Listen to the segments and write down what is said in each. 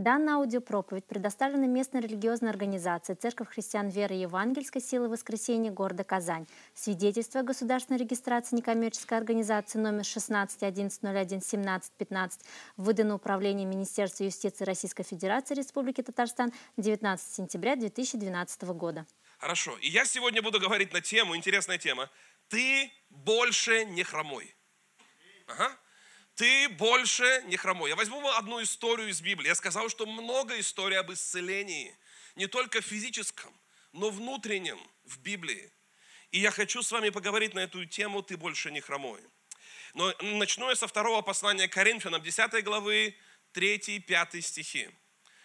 Данная аудиопроповедь предоставлена местной религиозной организацией Церковь христиан веры Евангельской силы воскресения города Казань. Свидетельство о государственной регистрации некоммерческой организации номер 16 11 01 17 15 выдано Управлением Министерства юстиции Российской Федерации Республики Татарстан 19 сентября 2012 года. Хорошо. И я сегодня буду говорить на тему, интересная тема. Ты больше не хромой. Ага ты больше не хромой. Я возьму одну историю из Библии. Я сказал, что много историй об исцелении, не только физическом, но внутреннем в Библии. И я хочу с вами поговорить на эту тему «Ты больше не хромой». Но начну я со второго послания Коринфянам, 10 главы, 3 и 5 стихи.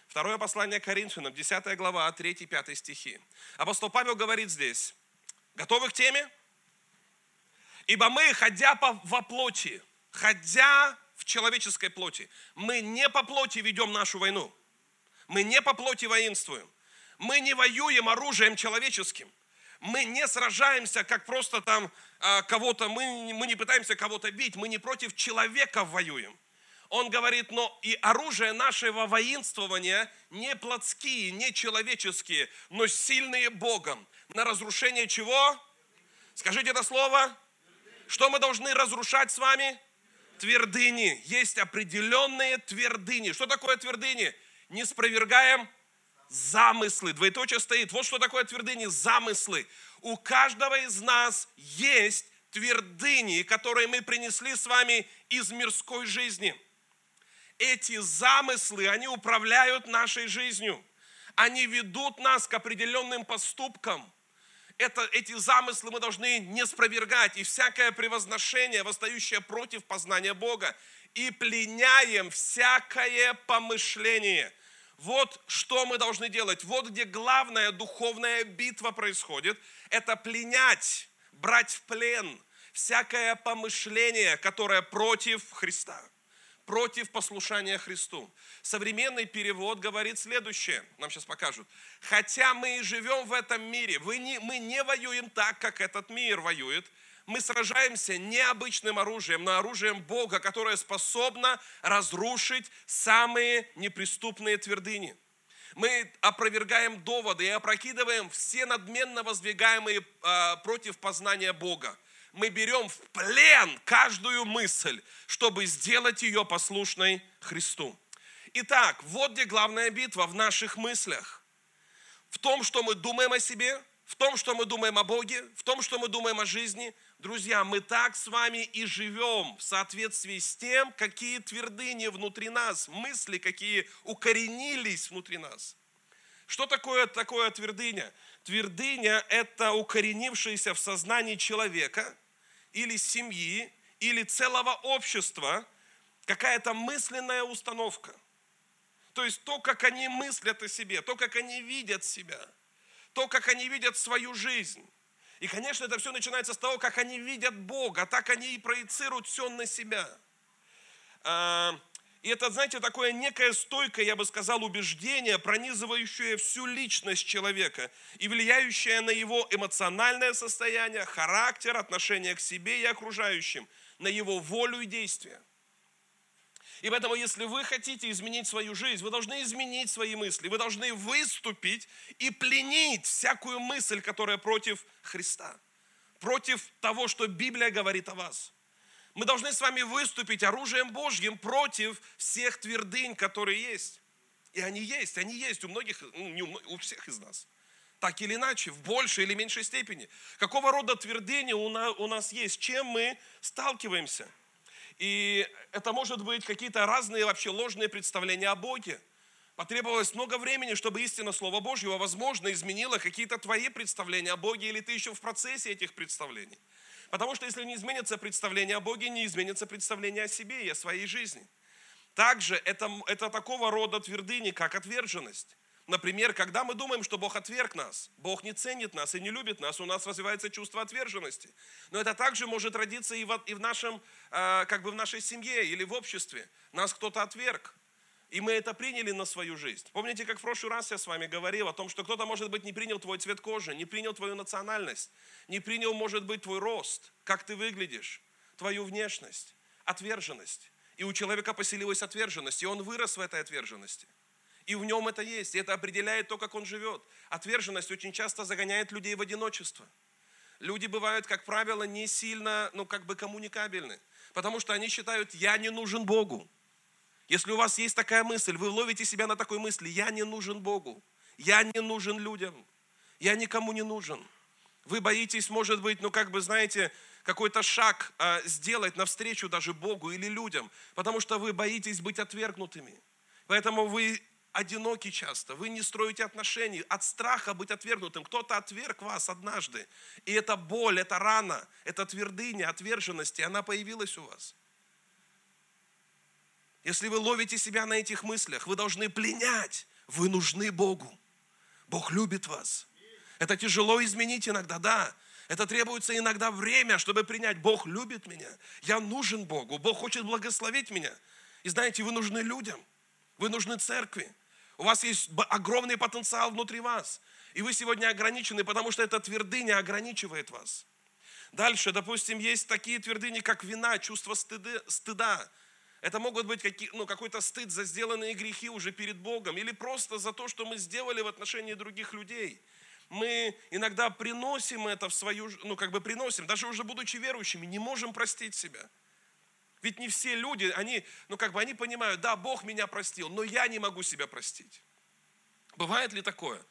Второе послание Коринфянам, 10 глава, 3 и 5 стихи. Апостол Павел говорит здесь, готовы к теме? Ибо мы, ходя по, во плоти, ходя в человеческой плоти. Мы не по плоти ведем нашу войну. Мы не по плоти воинствуем. Мы не воюем оружием человеческим. Мы не сражаемся, как просто там а, кого-то, мы, мы не пытаемся кого-то бить, мы не против человека воюем. Он говорит, но и оружие нашего воинствования не плотские, не человеческие, но сильные Богом. На разрушение чего? Скажите это слово. Что мы должны разрушать с вами? Твердыни. Есть определенные твердыни. Что такое твердыни? Не спровергаем замыслы. Двоеточие стоит. Вот что такое твердыни. Замыслы. У каждого из нас есть твердыни, которые мы принесли с вами из мирской жизни. Эти замыслы, они управляют нашей жизнью. Они ведут нас к определенным поступкам это, эти замыслы мы должны не спровергать, и всякое превозношение, восстающее против познания Бога, и пленяем всякое помышление. Вот что мы должны делать. Вот где главная духовная битва происходит. Это пленять, брать в плен всякое помышление, которое против Христа против послушания Христу. Современный перевод говорит следующее, нам сейчас покажут. Хотя мы и живем в этом мире, мы не, мы не воюем так, как этот мир воюет, мы сражаемся не обычным оружием, но оружием Бога, которое способно разрушить самые неприступные твердыни. Мы опровергаем доводы и опрокидываем все надменно воздвигаемые э, против познания Бога мы берем в плен каждую мысль, чтобы сделать ее послушной Христу. Итак, вот где главная битва в наших мыслях. В том, что мы думаем о себе, в том, что мы думаем о Боге, в том, что мы думаем о жизни. Друзья, мы так с вами и живем в соответствии с тем, какие твердыни внутри нас, мысли, какие укоренились внутри нас. Что такое такое твердыня? Твердыня – это укоренившаяся в сознании человека – или семьи, или целого общества какая-то мысленная установка. То есть то, как они мыслят о себе, то, как они видят себя, то, как они видят свою жизнь. И, конечно, это все начинается с того, как они видят Бога, так они и проецируют все на себя. И это, знаете, такое некое стойкое, я бы сказал, убеждение, пронизывающее всю личность человека и влияющее на его эмоциональное состояние, характер, отношение к себе и окружающим, на его волю и действия. И поэтому, если вы хотите изменить свою жизнь, вы должны изменить свои мысли, вы должны выступить и пленить всякую мысль, которая против Христа, против того, что Библия говорит о вас – мы должны с вами выступить оружием Божьим против всех твердынь, которые есть. И они есть, они есть у многих, ну, не у, у всех из нас. Так или иначе, в большей или меньшей степени. Какого рода твердыни у нас, у нас есть, чем мы сталкиваемся. И это может быть какие-то разные вообще ложные представления о Боге. Потребовалось много времени, чтобы истина Слова Божьего, возможно, изменила какие-то твои представления о Боге, или ты еще в процессе этих представлений. Потому что если не изменится представление о Боге, не изменится представление о себе и о своей жизни. Также это, это такого рода твердыни, как отверженность. Например, когда мы думаем, что Бог отверг нас, Бог не ценит нас и не любит нас, у нас развивается чувство отверженности. Но это также может родиться и в, и в, нашем, а, как бы в нашей семье или в обществе. Нас кто-то отверг. И мы это приняли на свою жизнь. Помните, как в прошлый раз я с вами говорил о том, что кто-то, может быть, не принял твой цвет кожи, не принял твою национальность, не принял, может быть, твой рост, как ты выглядишь, твою внешность, отверженность. И у человека поселилась отверженность, и он вырос в этой отверженности. И в нем это есть. И это определяет то, как он живет. Отверженность очень часто загоняет людей в одиночество. Люди бывают, как правило, не сильно, ну, как бы коммуникабельны. Потому что они считают, я не нужен Богу. Если у вас есть такая мысль, вы ловите себя на такой мысли, я не нужен Богу, я не нужен людям, я никому не нужен. Вы боитесь, может быть, ну как бы, знаете, какой-то шаг э, сделать навстречу даже Богу или людям, потому что вы боитесь быть отвергнутыми. Поэтому вы одиноки часто, вы не строите отношений от страха быть отвергнутым. Кто-то отверг вас однажды, и эта боль, эта рана, эта твердыня отверженности, она появилась у вас. Если вы ловите себя на этих мыслях, вы должны пленять. Вы нужны Богу. Бог любит вас. Это тяжело изменить иногда, да. Это требуется иногда время, чтобы принять. Бог любит меня. Я нужен Богу. Бог хочет благословить меня. И знаете, вы нужны людям. Вы нужны церкви. У вас есть огромный потенциал внутри вас. И вы сегодня ограничены, потому что эта твердыня ограничивает вас. Дальше, допустим, есть такие твердыни, как вина, чувство стыды, стыда. Это могут быть какие, ну, какой-то стыд за сделанные грехи уже перед Богом или просто за то, что мы сделали в отношении других людей. Мы иногда приносим это в свою, ну как бы приносим, даже уже будучи верующими, не можем простить себя. Ведь не все люди, они, ну как бы они понимают, да, Бог меня простил, но я не могу себя простить. Бывает ли такое?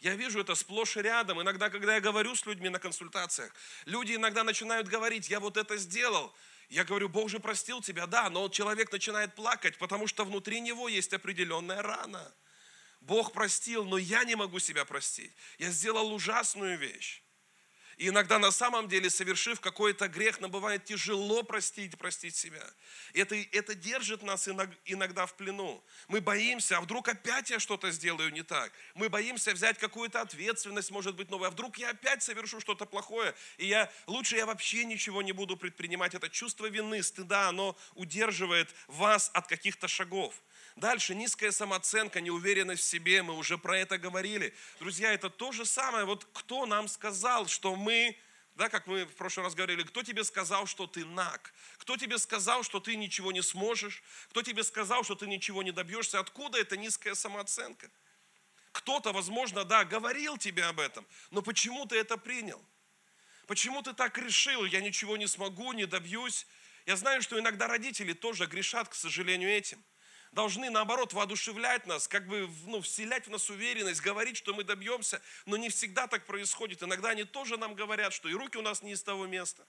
Я вижу это сплошь и рядом. Иногда, когда я говорю с людьми на консультациях, люди иногда начинают говорить, я вот это сделал, я говорю, Бог же простил тебя, да, но человек начинает плакать, потому что внутри него есть определенная рана. Бог простил, но я не могу себя простить. Я сделал ужасную вещь. И иногда на самом деле, совершив какой-то грех, нам бывает тяжело простить, простить себя. Это, это держит нас иногда в плену. Мы боимся, а вдруг опять я что-то сделаю не так. Мы боимся взять какую-то ответственность, может быть, новую. А вдруг я опять совершу что-то плохое, и я, лучше я вообще ничего не буду предпринимать. Это чувство вины, стыда, оно удерживает вас от каких-то шагов. Дальше низкая самооценка, неуверенность в себе, мы уже про это говорили. Друзья, это то же самое. Вот кто нам сказал, что мы, да, как мы в прошлый раз говорили, кто тебе сказал, что ты наг? Кто тебе сказал, что ты ничего не сможешь? Кто тебе сказал, что ты ничего не добьешься? Откуда эта низкая самооценка? Кто-то, возможно, да, говорил тебе об этом, но почему ты это принял? Почему ты так решил, я ничего не смогу, не добьюсь? Я знаю, что иногда родители тоже грешат, к сожалению, этим должны, наоборот, воодушевлять нас, как бы ну, вселять в нас уверенность, говорить, что мы добьемся, но не всегда так происходит. Иногда они тоже нам говорят, что и руки у нас не из того места.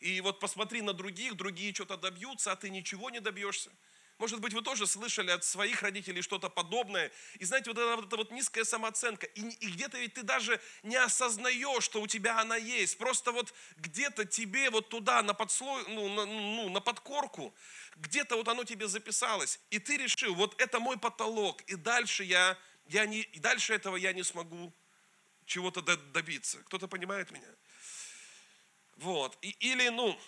И вот посмотри на других, другие что-то добьются, а ты ничего не добьешься. Может быть, вы тоже слышали от своих родителей что-то подобное. И знаете, вот эта вот, эта вот низкая самооценка. И, и где-то ведь ты даже не осознаешь, что у тебя она есть. Просто вот где-то тебе вот туда, на, подслой, ну, на, ну, на подкорку, где-то вот оно тебе записалось. И ты решил, вот это мой потолок. И дальше, я, я не, и дальше этого я не смогу чего-то добиться. Кто-то понимает меня? Вот. И, или, ну,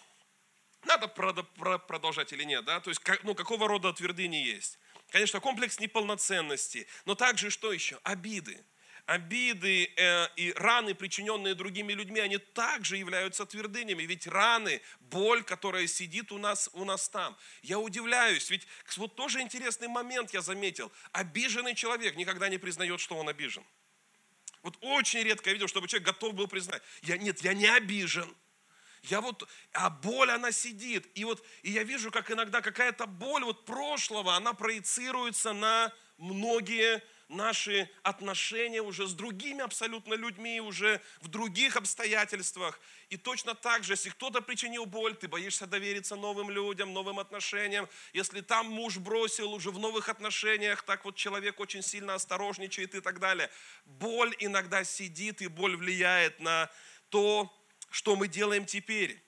надо продолжать или нет, да? То есть, ну, какого рода твердыни есть? Конечно, комплекс неполноценности, но также что еще? Обиды. Обиды э, и раны, причиненные другими людьми, они также являются твердынями. Ведь раны, боль, которая сидит у нас, у нас там. Я удивляюсь, ведь вот тоже интересный момент я заметил. Обиженный человек никогда не признает, что он обижен. Вот очень редко я видел, чтобы человек готов был признать. Я, нет, я не обижен. Я вот, а боль, она сидит. И вот, и я вижу, как иногда какая-то боль вот прошлого, она проецируется на многие наши отношения уже с другими абсолютно людьми, уже в других обстоятельствах. И точно так же, если кто-то причинил боль, ты боишься довериться новым людям, новым отношениям. Если там муж бросил уже в новых отношениях, так вот человек очень сильно осторожничает и так далее. Боль иногда сидит, и боль влияет на то, что мы делаем теперь?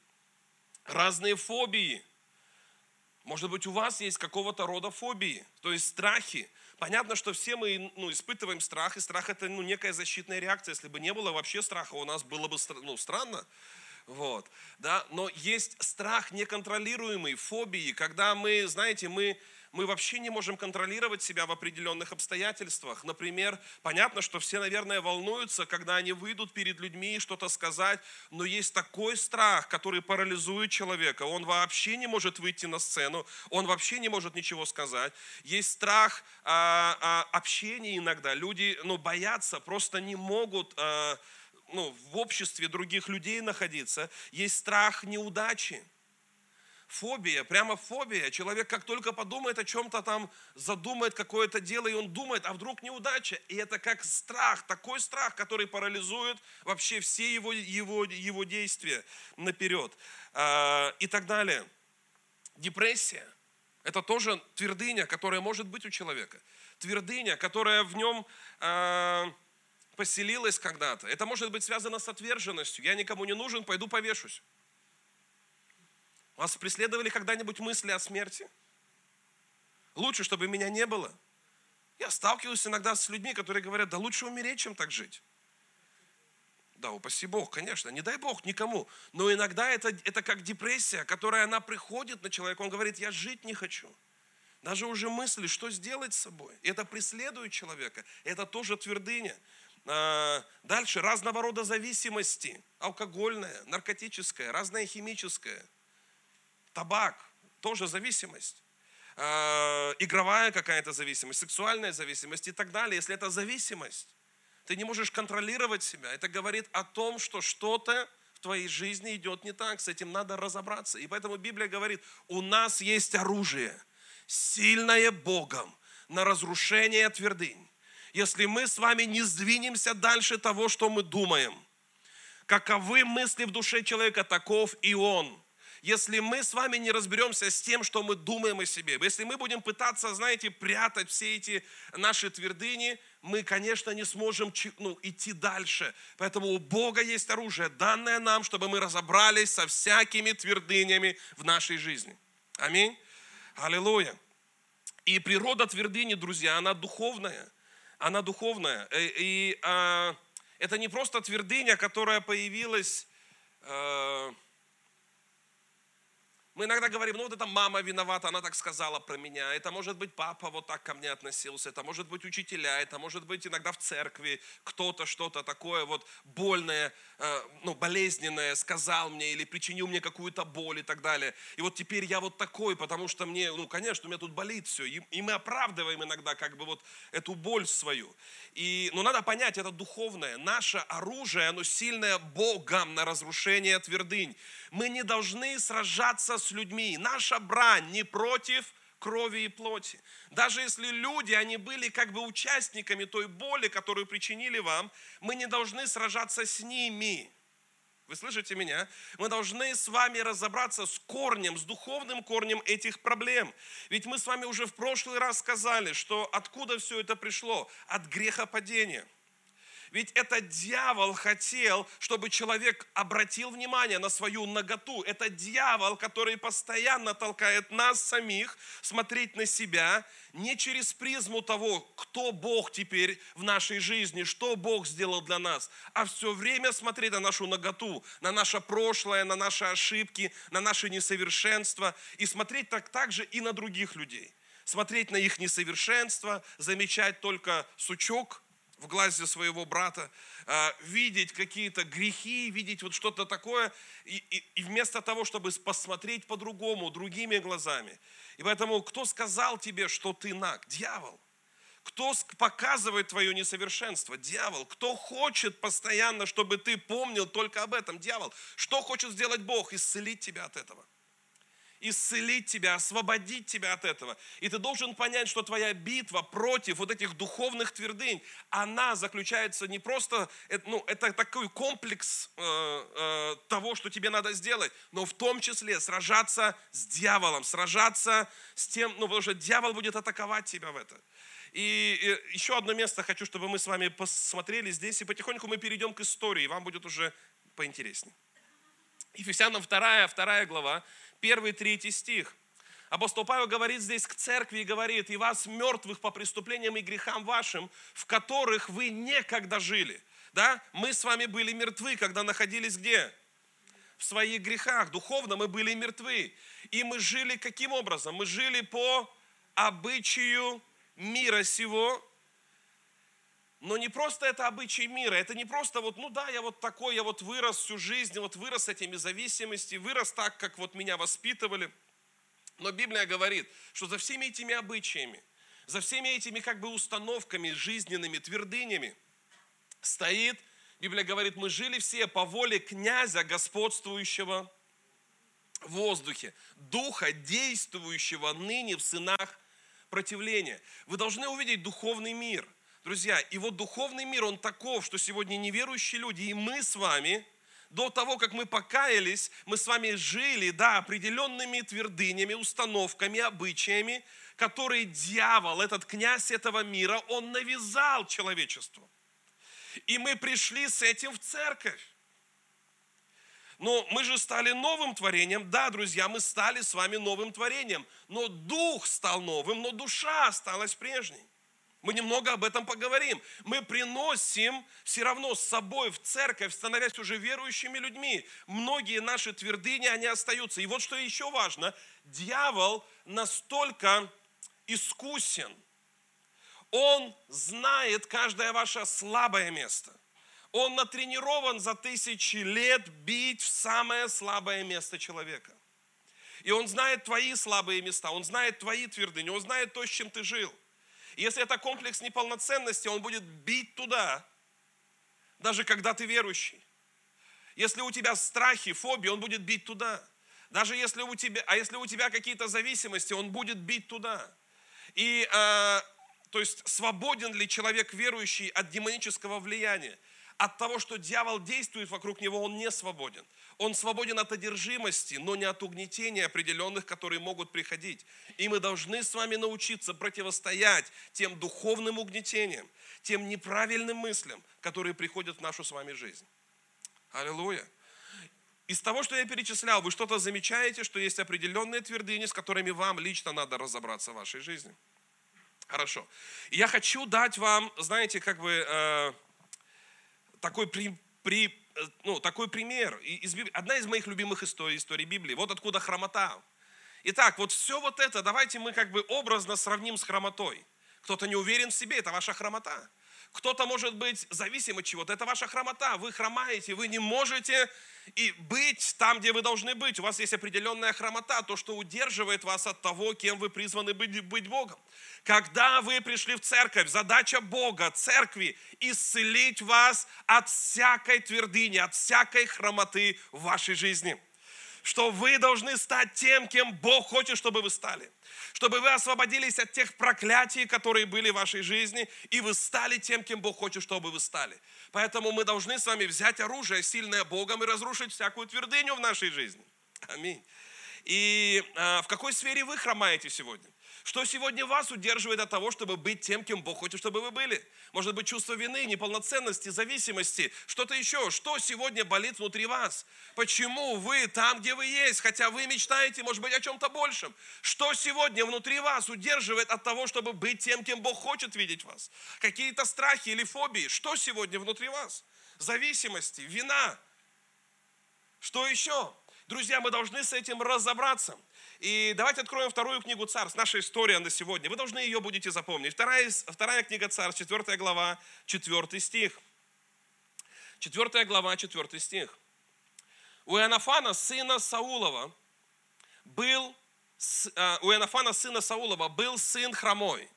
Разные фобии. Может быть, у вас есть какого-то рода фобии, то есть страхи. Понятно, что все мы ну, испытываем страх, и страх это ну, некая защитная реакция. Если бы не было вообще страха, у нас было бы ну, странно. Вот, да? Но есть страх неконтролируемый, фобии, когда мы, знаете, мы, мы вообще не можем контролировать себя в определенных обстоятельствах. Например, понятно, что все, наверное, волнуются, когда они выйдут перед людьми и что-то сказать, но есть такой страх, который парализует человека. Он вообще не может выйти на сцену, он вообще не может ничего сказать. Есть страх а, а, общения иногда. Люди ну, боятся, просто не могут а, ну, в обществе других людей находиться. Есть страх неудачи фобия, прямо фобия. Человек как только подумает о чем-то там, задумает какое-то дело, и он думает, а вдруг неудача. И это как страх, такой страх, который парализует вообще все его, его, его действия наперед. А, и так далее. Депрессия – это тоже твердыня, которая может быть у человека. Твердыня, которая в нем а, поселилась когда-то. Это может быть связано с отверженностью. Я никому не нужен, пойду повешусь. Вас преследовали когда-нибудь мысли о смерти? Лучше, чтобы меня не было. Я сталкиваюсь иногда с людьми, которые говорят, да лучше умереть, чем так жить. Да, упаси Бог, конечно, не дай Бог никому. Но иногда это, это как депрессия, которая она приходит на человека. Он говорит, я жить не хочу. Даже уже мысли, что сделать с собой. Это преследует человека. Это тоже твердыня. А, дальше разного рода зависимости. Алкогольная, наркотическая, разная химическая – табак, тоже зависимость. Э, игровая какая-то зависимость, сексуальная зависимость и так далее. Если это зависимость, ты не можешь контролировать себя. Это говорит о том, что что-то в твоей жизни идет не так, с этим надо разобраться. И поэтому Библия говорит, у нас есть оружие, сильное Богом на разрушение твердынь. Если мы с вами не сдвинемся дальше того, что мы думаем, каковы мысли в душе человека, таков и он – если мы с вами не разберемся с тем, что мы думаем о себе, если мы будем пытаться, знаете, прятать все эти наши твердыни, мы, конечно, не сможем ну, идти дальше. Поэтому у Бога есть оружие, данное нам, чтобы мы разобрались со всякими твердынями в нашей жизни. Аминь. Аллилуйя. И природа твердыни, друзья, она духовная. Она духовная. И, э, и а, это не просто твердыня, которая появилась... А, мы иногда говорим, ну вот это мама виновата, она так сказала про меня. Это может быть папа вот так ко мне относился. Это может быть учителя, это может быть иногда в церкви кто-то что-то такое вот больное, э, ну болезненное сказал мне или причинил мне какую-то боль и так далее. И вот теперь я вот такой, потому что мне, ну конечно, у меня тут болит все. И, мы оправдываем иногда как бы вот эту боль свою. И, ну надо понять, это духовное. Наше оружие, оно сильное Богом на разрушение твердынь. Мы не должны сражаться с людьми. Наша брань не против крови и плоти. Даже если люди, они были как бы участниками той боли, которую причинили вам, мы не должны сражаться с ними. Вы слышите меня? Мы должны с вами разобраться с корнем, с духовным корнем этих проблем. Ведь мы с вами уже в прошлый раз сказали, что откуда все это пришло? От грехопадения – ведь это дьявол хотел, чтобы человек обратил внимание на свою наготу. Это дьявол, который постоянно толкает нас самих смотреть на себя не через призму того, кто Бог теперь в нашей жизни, что Бог сделал для нас, а все время смотреть на нашу наготу, на наше прошлое, на наши ошибки, на наши несовершенства и смотреть так также и на других людей. Смотреть на их несовершенство, замечать только сучок – в глазе своего брата, а, видеть какие-то грехи, видеть вот что-то такое, и, и, и вместо того, чтобы посмотреть по-другому, другими глазами. И поэтому, кто сказал тебе, что ты наг? Дьявол. Кто показывает твое несовершенство? Дьявол. Кто хочет постоянно, чтобы ты помнил только об этом? Дьявол. Что хочет сделать Бог? Исцелить тебя от этого исцелить тебя, освободить тебя от этого. И ты должен понять, что твоя битва против вот этих духовных твердынь, она заключается не просто, ну, это такой комплекс э, э, того, что тебе надо сделать, но в том числе сражаться с дьяволом, сражаться с тем, ну, потому что дьявол будет атаковать тебя в это. И, и еще одно место хочу, чтобы мы с вами посмотрели здесь, и потихоньку мы перейдем к истории, вам будет уже поинтереснее. Ефесянам 2, 2 глава, первый, третий стих. Апостол Павел говорит здесь к церкви и говорит, и вас мертвых по преступлениям и грехам вашим, в которых вы некогда жили. Да? Мы с вами были мертвы, когда находились где? В своих грехах. Духовно мы были мертвы. И мы жили каким образом? Мы жили по обычаю мира сего, но не просто это обычай мира, это не просто вот, ну да, я вот такой, я вот вырос всю жизнь, вот вырос с этими зависимостями, вырос так, как вот меня воспитывали. Но Библия говорит, что за всеми этими обычаями, за всеми этими как бы установками жизненными, твердынями стоит, Библия говорит, мы жили все по воле князя, господствующего в воздухе, духа, действующего ныне в сынах противления. Вы должны увидеть духовный мир – Друзья, и вот духовный мир, он таков, что сегодня неверующие люди, и мы с вами, до того, как мы покаялись, мы с вами жили, да, определенными твердынями, установками, обычаями, которые дьявол, этот князь этого мира, он навязал человечеству. И мы пришли с этим в церковь. Но мы же стали новым творением. Да, друзья, мы стали с вами новым творением. Но дух стал новым, но душа осталась прежней. Мы немного об этом поговорим. Мы приносим все равно с собой в церковь, становясь уже верующими людьми. Многие наши твердыни, они остаются. И вот что еще важно, дьявол настолько искусен. Он знает каждое ваше слабое место. Он натренирован за тысячи лет бить в самое слабое место человека. И он знает твои слабые места, он знает твои твердыни, он знает то, с чем ты жил – если это комплекс неполноценности, он будет бить туда, даже когда ты верующий. Если у тебя страхи, фобии, он будет бить туда. Даже если у тебя, а если у тебя какие-то зависимости, он будет бить туда. И, э, то есть, свободен ли человек верующий от демонического влияния? От того, что дьявол действует вокруг него, он не свободен. Он свободен от одержимости, но не от угнетения определенных, которые могут приходить. И мы должны с вами научиться противостоять тем духовным угнетениям, тем неправильным мыслям, которые приходят в нашу с вами жизнь. Аллилуйя. Из того, что я перечислял, вы что-то замечаете, что есть определенные твердыни, с которыми вам лично надо разобраться в вашей жизни? Хорошо. Я хочу дать вам, знаете, как бы э, такой при, при Э, ну, такой пример. Из Библии. Одна из моих любимых историй, истории Библии. Вот откуда хромота. Итак, вот все вот это, давайте мы как бы образно сравним с хромотой. Кто-то не уверен в себе, это ваша хромота. Кто-то может быть зависим от чего-то. Это ваша хромота. Вы хромаете, вы не можете и быть там, где вы должны быть. У вас есть определенная хромота, то, что удерживает вас от того, кем вы призваны быть, быть Богом. Когда вы пришли в церковь, задача Бога, церкви, исцелить вас от всякой твердыни, от всякой хромоты в вашей жизни. Что вы должны стать тем, кем Бог хочет, чтобы вы стали чтобы вы освободились от тех проклятий, которые были в вашей жизни, и вы стали тем, кем Бог хочет, чтобы вы стали. Поэтому мы должны с вами взять оружие, сильное Богом, и разрушить всякую твердыню в нашей жизни. Аминь. И а, в какой сфере вы хромаете сегодня? Что сегодня вас удерживает от того, чтобы быть тем, кем Бог хочет, чтобы вы были? Может быть, чувство вины, неполноценности, зависимости, что-то еще. Что сегодня болит внутри вас? Почему вы там, где вы есть, хотя вы мечтаете, может быть, о чем-то большем? Что сегодня внутри вас удерживает от того, чтобы быть тем, кем Бог хочет видеть вас? Какие-то страхи или фобии? Что сегодня внутри вас? Зависимости, вина. Что еще? Друзья, мы должны с этим разобраться. И давайте откроем вторую книгу Царств, наша история на сегодня. Вы должны ее будете запомнить. Вторая, вторая книга Царств, 4 глава, 4 стих. 4 глава, 4 стих. У Иоаннафана, сына Саулова, был, а, у Иоаннафана, сына Саулова, был сын хромой.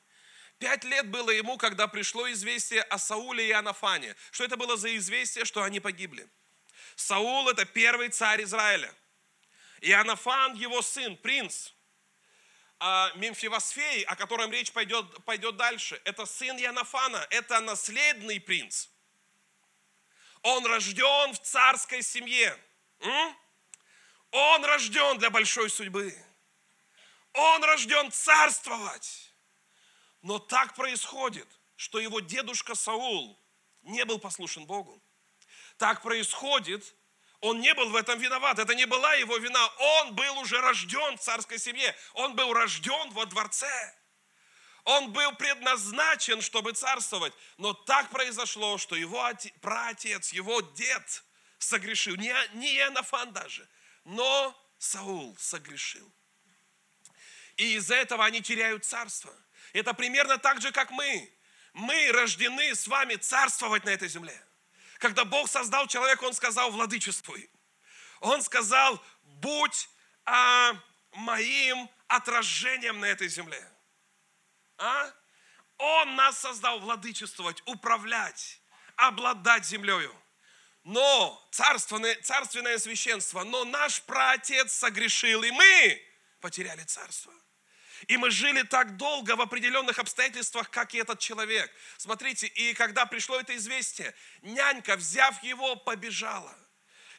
Пять лет было ему, когда пришло известие о Сауле и Иоаннафане. Что это было за известие, что они погибли? Саул – это первый царь Израиля. Иоаннафан, его сын, принц, а Мемфивосфей, о котором речь пойдет, пойдет дальше, это сын Иоаннафана, это наследный принц. Он рожден в царской семье. Он рожден для большой судьбы. Он рожден царствовать. Но так происходит, что его дедушка Саул не был послушен Богу. Так происходит, он не был в этом виноват, это не была его вина. Он был уже рожден в царской семье, он был рожден во дворце. Он был предназначен, чтобы царствовать. Но так произошло, что его праотец, его дед согрешил. Не, не Иоаннафан даже, но Саул согрешил. И из-за этого они теряют царство. Это примерно так же, как мы. Мы рождены с вами царствовать на этой земле. Когда Бог создал человека, Он сказал, владычествуй. Он сказал, будь а, моим отражением на этой земле. А? Он нас создал владычествовать, управлять, обладать землею. Но царственное, царственное священство, но наш праотец согрешил, и мы потеряли царство. И мы жили так долго в определенных обстоятельствах, как и этот человек. Смотрите, и когда пришло это известие, нянька, взяв его, побежала.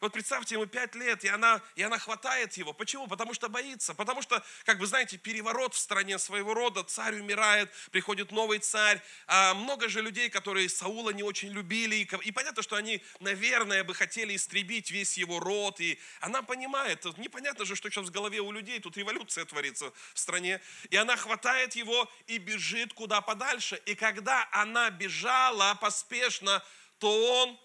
Вот представьте, ему пять лет, и она, и она хватает его. Почему? Потому что боится. Потому что, как вы знаете, переворот в стране своего рода, царь умирает, приходит новый царь. А много же людей, которые Саула не очень любили. И, и понятно, что они, наверное, бы хотели истребить весь его род. И она понимает, непонятно же, что сейчас в голове у людей, тут революция творится в стране. И она хватает его и бежит куда подальше. И когда она бежала поспешно, то он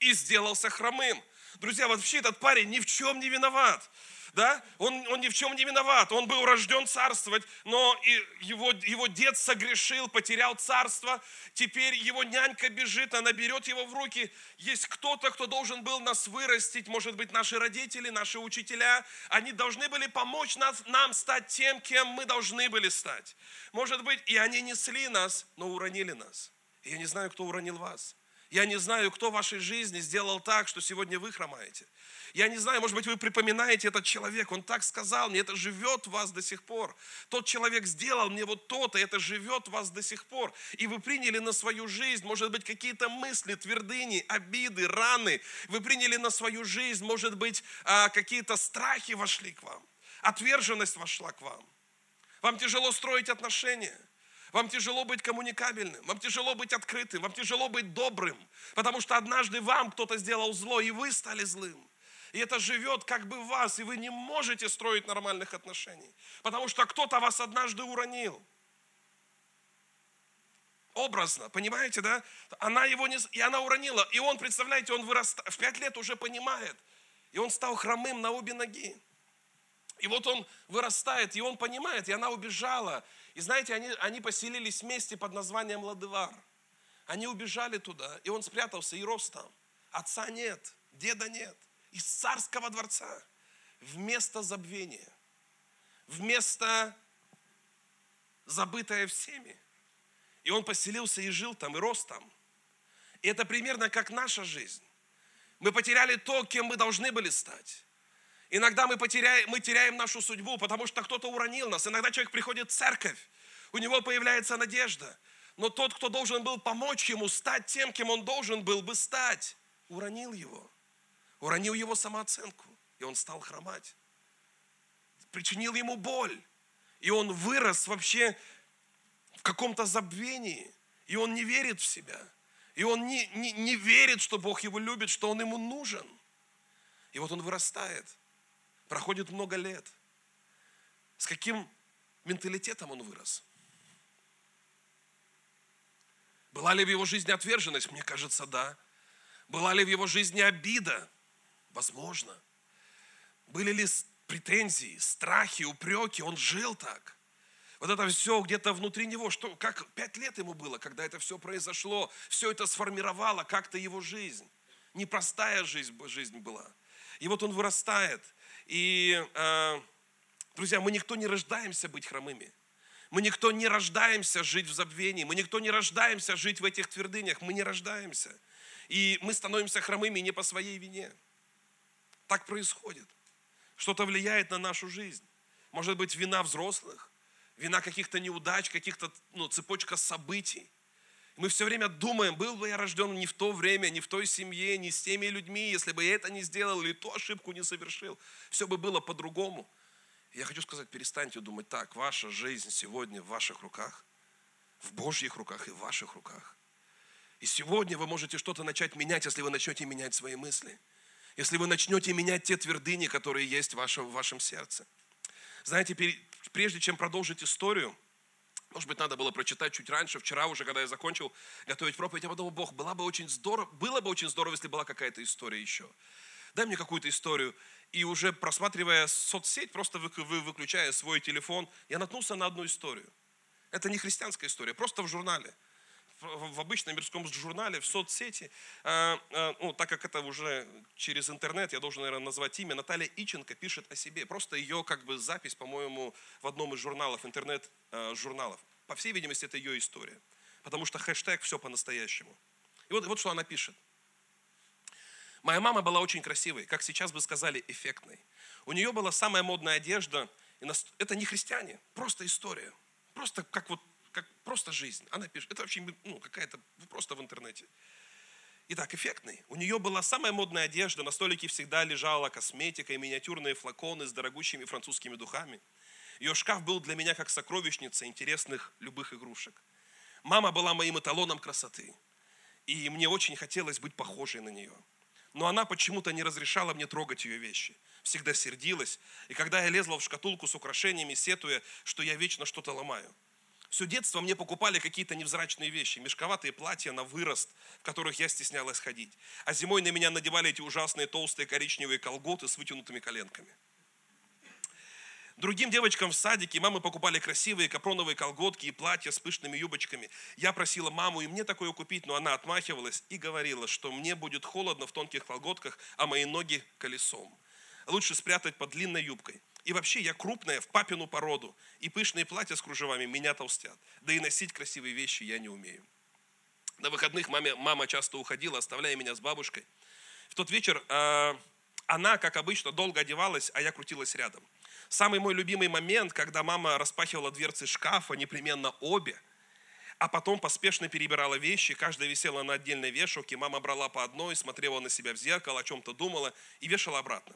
и сделался хромым. Друзья, вообще этот парень ни в чем не виноват. Да? Он, он ни в чем не виноват. Он был рожден царствовать, но и его, его дед согрешил, потерял царство. Теперь его нянька бежит, она берет его в руки. Есть кто-то, кто должен был нас вырастить, может быть, наши родители, наши учителя. Они должны были помочь нас, нам стать тем, кем мы должны были стать. Может быть, и они несли нас, но уронили нас. Я не знаю, кто уронил вас. Я не знаю, кто в вашей жизни сделал так, что сегодня вы хромаете. Я не знаю, может быть, вы припоминаете этот человек, он так сказал мне, это живет в вас до сих пор. Тот человек сделал мне вот то-то, это живет в вас до сих пор. И вы приняли на свою жизнь, может быть, какие-то мысли, твердыни, обиды, раны. Вы приняли на свою жизнь, может быть, а, какие-то страхи вошли к вам. Отверженность вошла к вам. Вам тяжело строить отношения. Вам тяжело быть коммуникабельным, вам тяжело быть открытым, вам тяжело быть добрым, потому что однажды вам кто-то сделал зло, и вы стали злым. И это живет как бы в вас, и вы не можете строить нормальных отношений, потому что кто-то вас однажды уронил. Образно, понимаете, да? Она его не... И она уронила. И он, представляете, он вырастает, в пять лет уже понимает. И он стал хромым на обе ноги. И вот он вырастает, и он понимает, и она убежала. И знаете, они, они поселились вместе под названием Ладывар. Они убежали туда, и он спрятался и рос там. Отца нет, деда нет. Из царского дворца. Вместо забвения. Вместо забытое всеми. И он поселился и жил там, и рос там. И это примерно как наша жизнь. Мы потеряли то, кем мы должны были стать. Иногда мы, потеряем, мы теряем нашу судьбу, потому что кто-то уронил нас. Иногда человек приходит в церковь, у него появляется надежда. Но тот, кто должен был помочь ему стать тем, кем он должен был бы стать, уронил его. Уронил его самооценку, и он стал хромать. Причинил ему боль. И он вырос вообще в каком-то забвении. И он не верит в себя. И он не, не, не верит, что Бог его любит, что он ему нужен. И вот он вырастает. Проходит много лет. С каким менталитетом он вырос? Была ли в его жизни отверженность? Мне кажется, да. Была ли в его жизни обида? Возможно. Были ли претензии, страхи, упреки? Он жил так. Вот это все где-то внутри него, что, как пять лет ему было, когда это все произошло, все это сформировало как-то его жизнь. Непростая жизнь, жизнь была. И вот он вырастает, и, э, друзья, мы никто не рождаемся быть хромыми. Мы никто не рождаемся жить в забвении. Мы никто не рождаемся жить в этих твердынях. Мы не рождаемся. И мы становимся хромыми не по своей вине. Так происходит. Что-то влияет на нашу жизнь. Может быть, вина взрослых, вина каких-то неудач, каких-то ну, цепочка событий. Мы все время думаем, был бы я рожден не в то время, не в той семье, не с теми людьми, если бы я это не сделал или ту ошибку не совершил, все бы было по-другому. Я хочу сказать, перестаньте думать так, ваша жизнь сегодня в ваших руках, в Божьих руках и в ваших руках. И сегодня вы можете что-то начать менять, если вы начнете менять свои мысли. Если вы начнете менять те твердыни, которые есть в вашем, в вашем сердце. Знаете, прежде чем продолжить историю, может быть, надо было прочитать чуть раньше, вчера уже, когда я закончил готовить проповедь, я подумал, Бог, было бы очень здорово, было бы очень здорово, если была какая-то история еще. Дай мне какую-то историю. И уже просматривая соцсеть, просто вы, вы, выключая свой телефон, я наткнулся на одну историю. Это не христианская история, просто в журнале – в обычном мирском журнале, в соцсети, а, а, ну, так как это уже через интернет, я должен, наверное, назвать имя, Наталья Иченко пишет о себе. Просто ее как бы запись, по-моему, в одном из журналов, интернет-журналов. По всей видимости, это ее история. Потому что хэштег «все по-настоящему». И вот, вот что она пишет. Моя мама была очень красивой, как сейчас бы сказали, эффектной. У нее была самая модная одежда. Это не христиане, просто история. Просто как вот как просто жизнь. Она пишет, это вообще ну, какая-то, просто в интернете. Итак, эффектный. У нее была самая модная одежда, на столике всегда лежала косметика и миниатюрные флаконы с дорогущими французскими духами. Ее шкаф был для меня как сокровищница интересных любых игрушек. Мама была моим эталоном красоты, и мне очень хотелось быть похожей на нее. Но она почему-то не разрешала мне трогать ее вещи. Всегда сердилась, и когда я лезла в шкатулку с украшениями, сетуя, что я вечно что-то ломаю – все детство мне покупали какие-то невзрачные вещи, мешковатые платья на вырост, в которых я стеснялась ходить. А зимой на меня надевали эти ужасные толстые коричневые колготы с вытянутыми коленками. Другим девочкам в садике мамы покупали красивые капроновые колготки и платья с пышными юбочками. Я просила маму и мне такое купить, но она отмахивалась и говорила, что мне будет холодно в тонких колготках, а мои ноги колесом. Лучше спрятать под длинной юбкой. И вообще я крупная в папину породу. И пышные платья с кружевами меня толстят. Да и носить красивые вещи я не умею. На выходных маме, мама часто уходила, оставляя меня с бабушкой. В тот вечер э, она, как обычно, долго одевалась, а я крутилась рядом. Самый мой любимый момент, когда мама распахивала дверцы шкафа, непременно обе, а потом поспешно перебирала вещи, каждая висела на отдельной вешалке, мама брала по одной, смотрела на себя в зеркало, о чем-то думала и вешала обратно.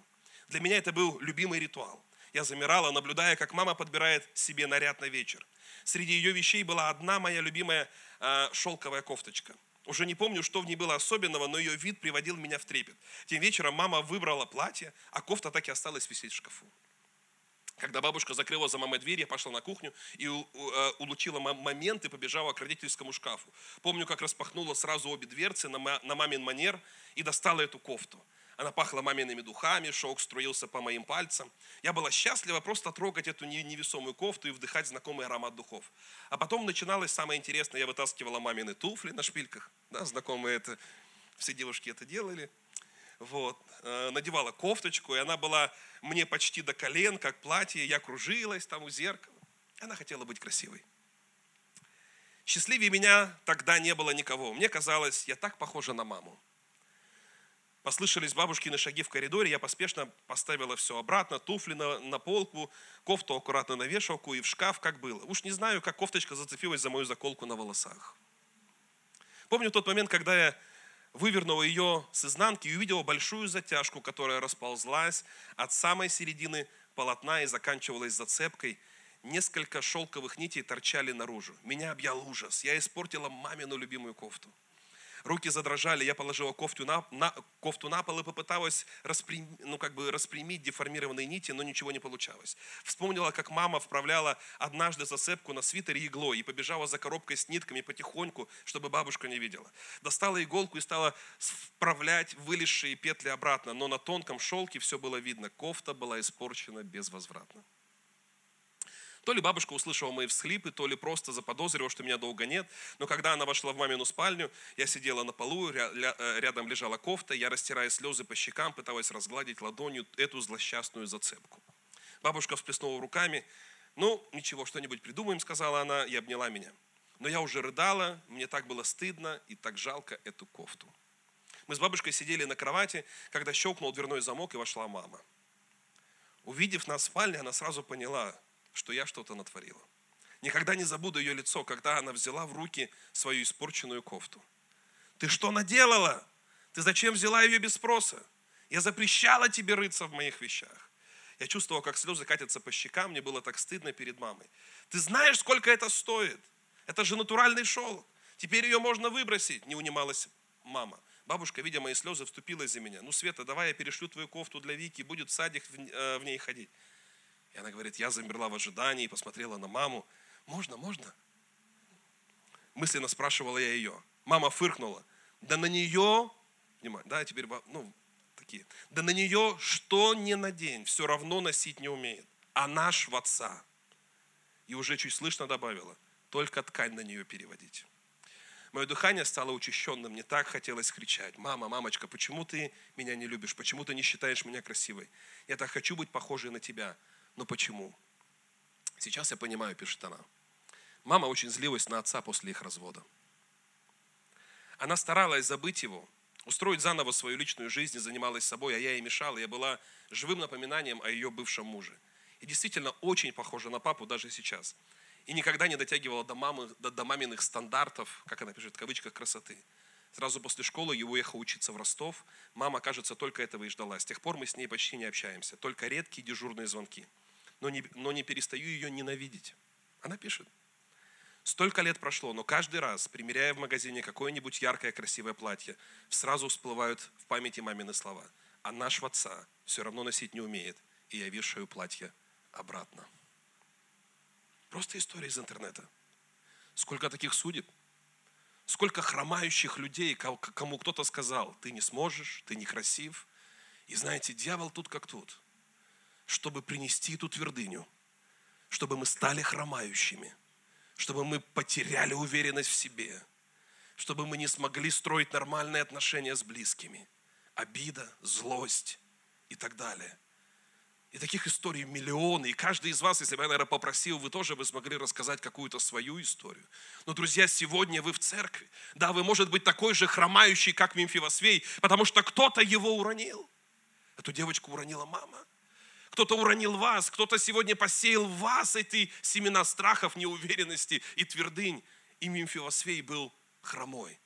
Для меня это был любимый ритуал. Я замирала, наблюдая, как мама подбирает себе наряд на вечер. Среди ее вещей была одна моя любимая э, шелковая кофточка. Уже не помню, что в ней было особенного, но ее вид приводил меня в трепет. Тем вечером мама выбрала платье, а кофта так и осталась висеть в шкафу. Когда бабушка закрыла за мамой дверь, я пошла на кухню и э, улучила момент и побежала к родительскому шкафу. Помню, как распахнула сразу обе дверцы на мамин манер и достала эту кофту. Она пахла мамиными духами, шелк струился по моим пальцам. Я была счастлива просто трогать эту невесомую кофту и вдыхать знакомый аромат духов. А потом начиналось самое интересное. Я вытаскивала мамины туфли на шпильках. Да, знакомые это, все девушки это делали. Вот. Э, надевала кофточку, и она была мне почти до колен, как платье. Я кружилась там у зеркала. Она хотела быть красивой. Счастливее меня тогда не было никого. Мне казалось, я так похожа на маму. Послышались бабушкины шаги в коридоре, я поспешно поставила все обратно, туфли на, на полку, кофту аккуратно на вешалку и в шкаф, как было. Уж не знаю, как кофточка зацепилась за мою заколку на волосах. Помню тот момент, когда я вывернула ее с изнанки и увидела большую затяжку, которая расползлась от самой середины полотна и заканчивалась зацепкой. Несколько шелковых нитей торчали наружу. Меня объял ужас. Я испортила мамину любимую кофту. Руки задрожали, я положила кофту на, на, кофту на пол и попыталась распрям, ну, как бы распрямить деформированные нити, но ничего не получалось. Вспомнила, как мама вправляла однажды засыпку на свитере иглой и побежала за коробкой с нитками потихоньку, чтобы бабушка не видела. Достала иголку и стала вправлять вылезшие петли обратно, но на тонком шелке все было видно. Кофта была испорчена безвозвратно. То ли бабушка услышала мои всхлипы, то ли просто заподозрила, что меня долго нет. Но когда она вошла в мамину спальню, я сидела на полу, э, рядом лежала кофта, я, растирая слезы по щекам, пыталась разгладить ладонью эту злосчастную зацепку. Бабушка всплеснула руками. «Ну, ничего, что-нибудь придумаем», сказала она и обняла меня. Но я уже рыдала, мне так было стыдно и так жалко эту кофту. Мы с бабушкой сидели на кровати, когда щелкнул дверной замок и вошла мама. Увидев нас в спальне, она сразу поняла, что я что-то натворила. Никогда не забуду ее лицо, когда она взяла в руки свою испорченную кофту. Ты что наделала? Ты зачем взяла ее без спроса? Я запрещала тебе рыться в моих вещах. Я чувствовал, как слезы катятся по щекам, мне было так стыдно перед мамой. Ты знаешь, сколько это стоит? Это же натуральный шелк. Теперь ее можно выбросить, не унималась мама. Бабушка, видя мои слезы, вступилась за меня. Ну, Света, давай я перешлю твою кофту для Вики, будет в садик в э, ней ходить. И она говорит, я замерла в ожидании, посмотрела на маму. Можно, можно? Мысленно спрашивала я ее. Мама фыркнула. Да на нее, внимание, да, теперь, ну, такие. Да на нее что ни надень, все равно носить не умеет. Она ж в отца. И уже чуть слышно добавила, только ткань на нее переводить. Мое дыхание стало учащенным, мне так хотелось кричать. Мама, мамочка, почему ты меня не любишь? Почему ты не считаешь меня красивой? Я так хочу быть похожей на тебя. Но почему? Сейчас я понимаю, пишет она. Мама очень злилась на отца после их развода. Она старалась забыть его, устроить заново свою личную жизнь и занималась собой, а я ей мешала. Я была живым напоминанием о ее бывшем муже. И действительно очень похожа на папу даже сейчас. И никогда не дотягивала до, мамы, до, до маминых стандартов, как она пишет в кавычках, красоты. Сразу после школы я уехал учиться в Ростов. Мама, кажется, только этого и ждала. С тех пор мы с ней почти не общаемся. Только редкие дежурные звонки. Но не, но не перестаю ее ненавидеть. Она пишет. Столько лет прошло, но каждый раз, примеряя в магазине какое-нибудь яркое красивое платье, сразу всплывают в памяти мамины слова. А нашего отца все равно носить не умеет, и я вешаю платье обратно. Просто история из интернета. Сколько таких судеб, сколько хромающих людей, кому кто-то сказал, ты не сможешь, ты некрасив. И знаете, дьявол тут как тут, чтобы принести эту твердыню, чтобы мы стали хромающими – чтобы мы потеряли уверенность в себе, чтобы мы не смогли строить нормальные отношения с близкими. Обида, злость и так далее. И таких историй миллионы. И каждый из вас, если бы я, наверное, попросил, вы тоже бы смогли рассказать какую-то свою историю. Но, друзья, сегодня вы в церкви. Да, вы, может быть, такой же хромающий, как Мимфивосвей, потому что кто-то его уронил. Эту девочку уронила мама кто-то уронил вас, кто-то сегодня посеял в вас эти семена страхов, неуверенности и твердынь. И Мимфилосфей был хромой.